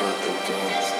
about the dance.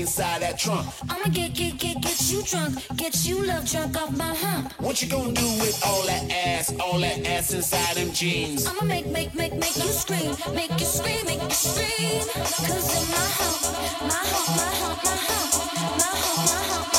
inside that trunk. I'ma get, get, get, get you drunk. Get you love drunk off my hump. What you gonna do with all that ass, all that ass inside them jeans? I'ma make, make, make, make you scream. Make you scream, make you scream. Cause in my hump, my hump, my hump, my hump, my hump, my hump. My hump.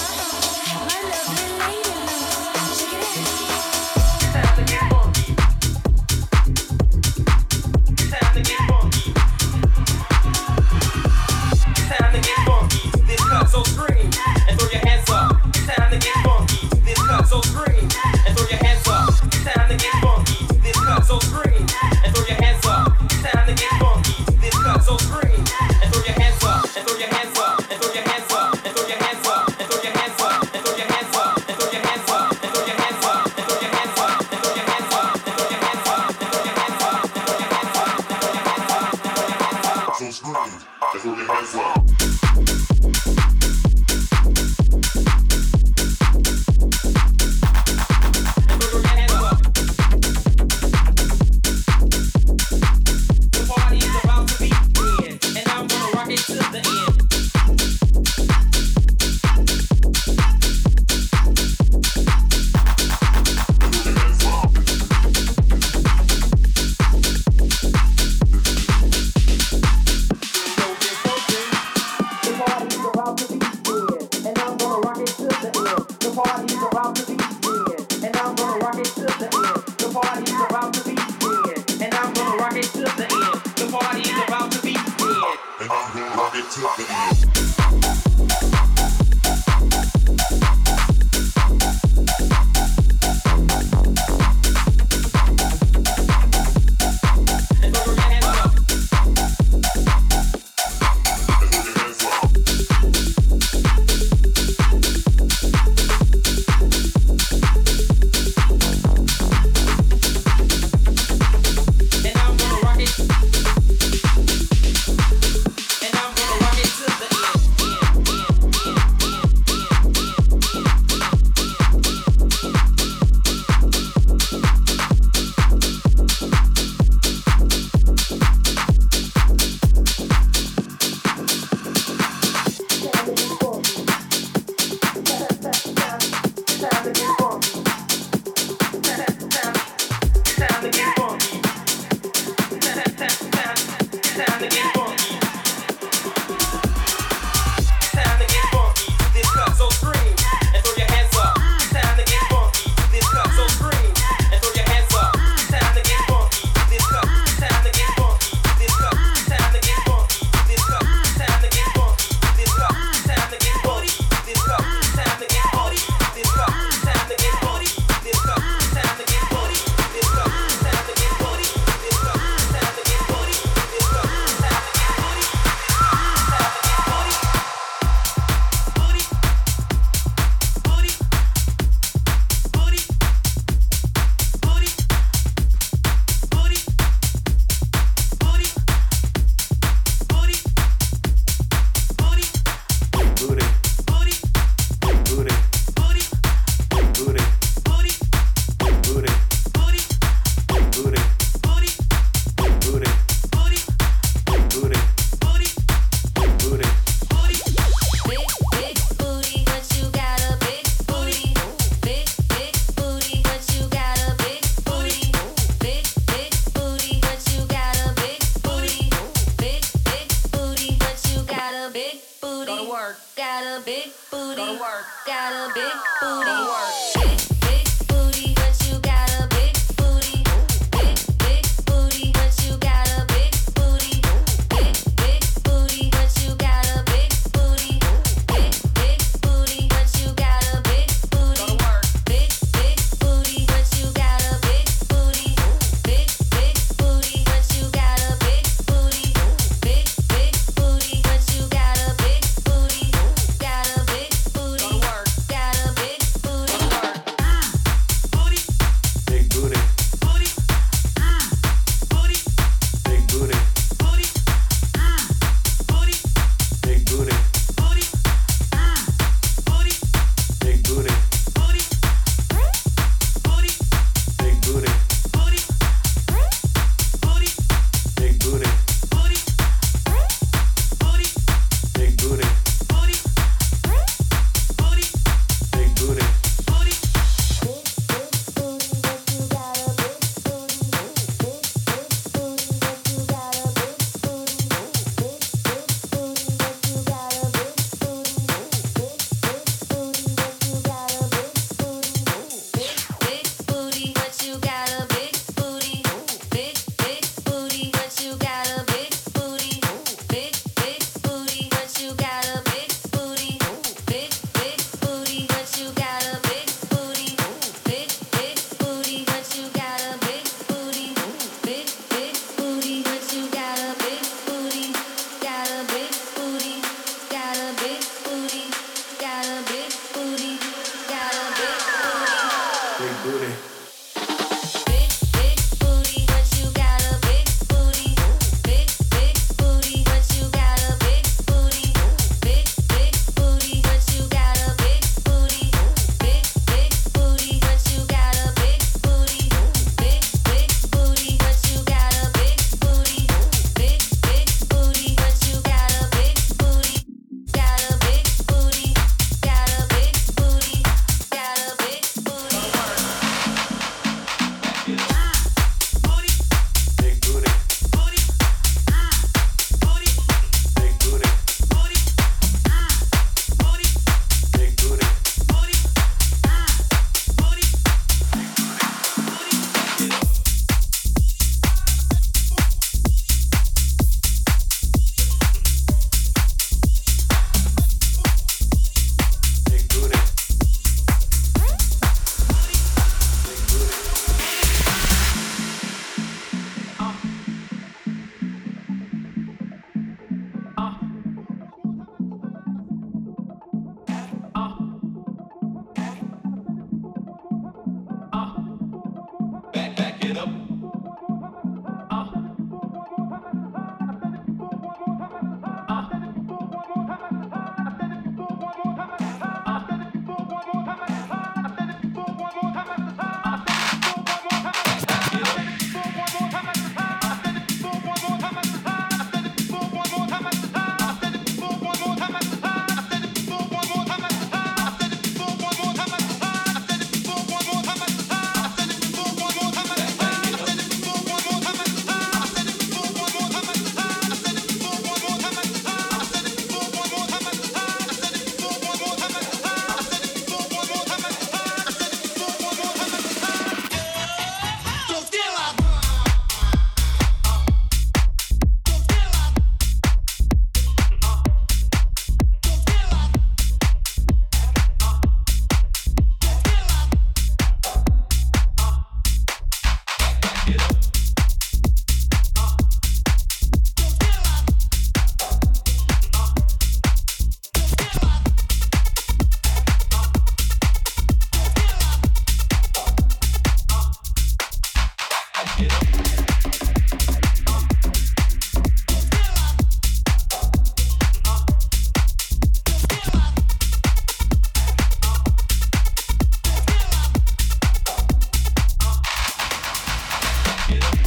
Get up.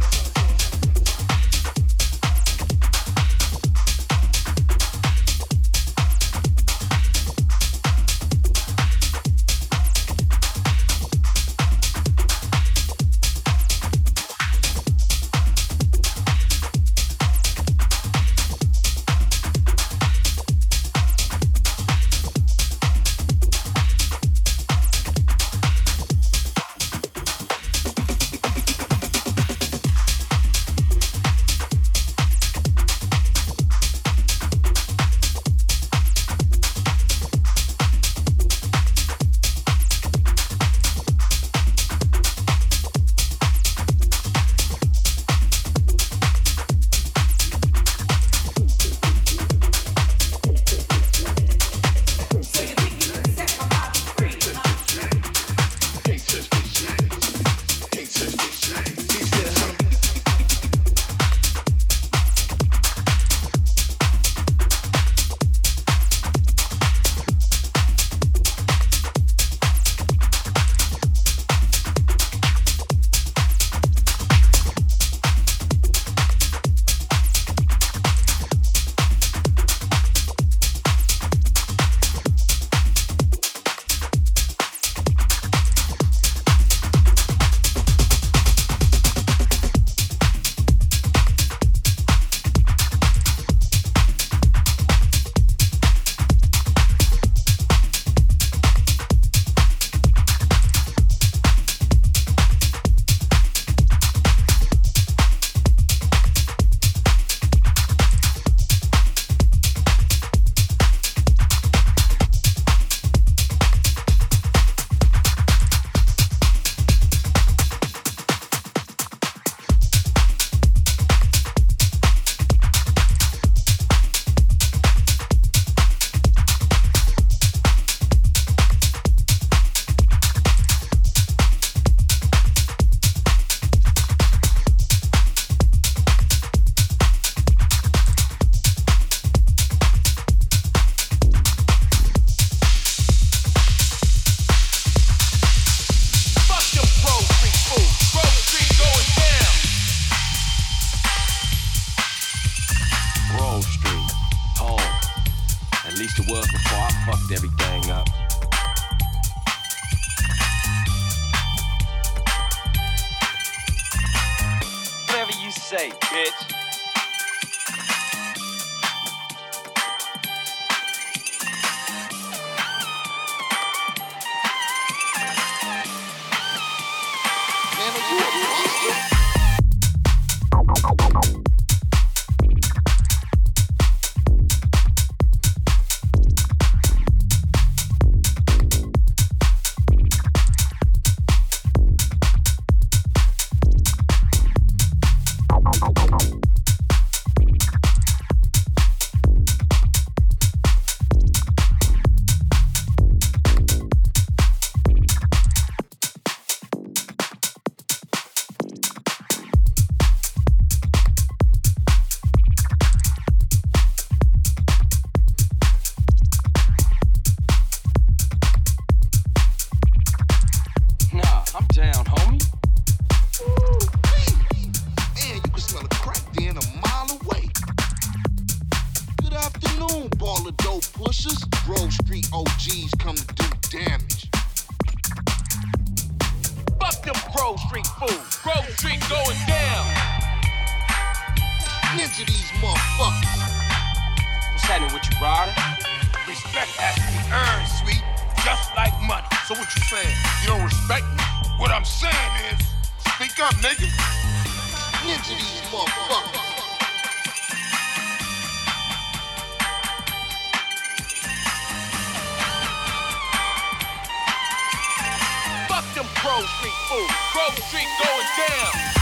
Grove Street fool. Grove Street going down.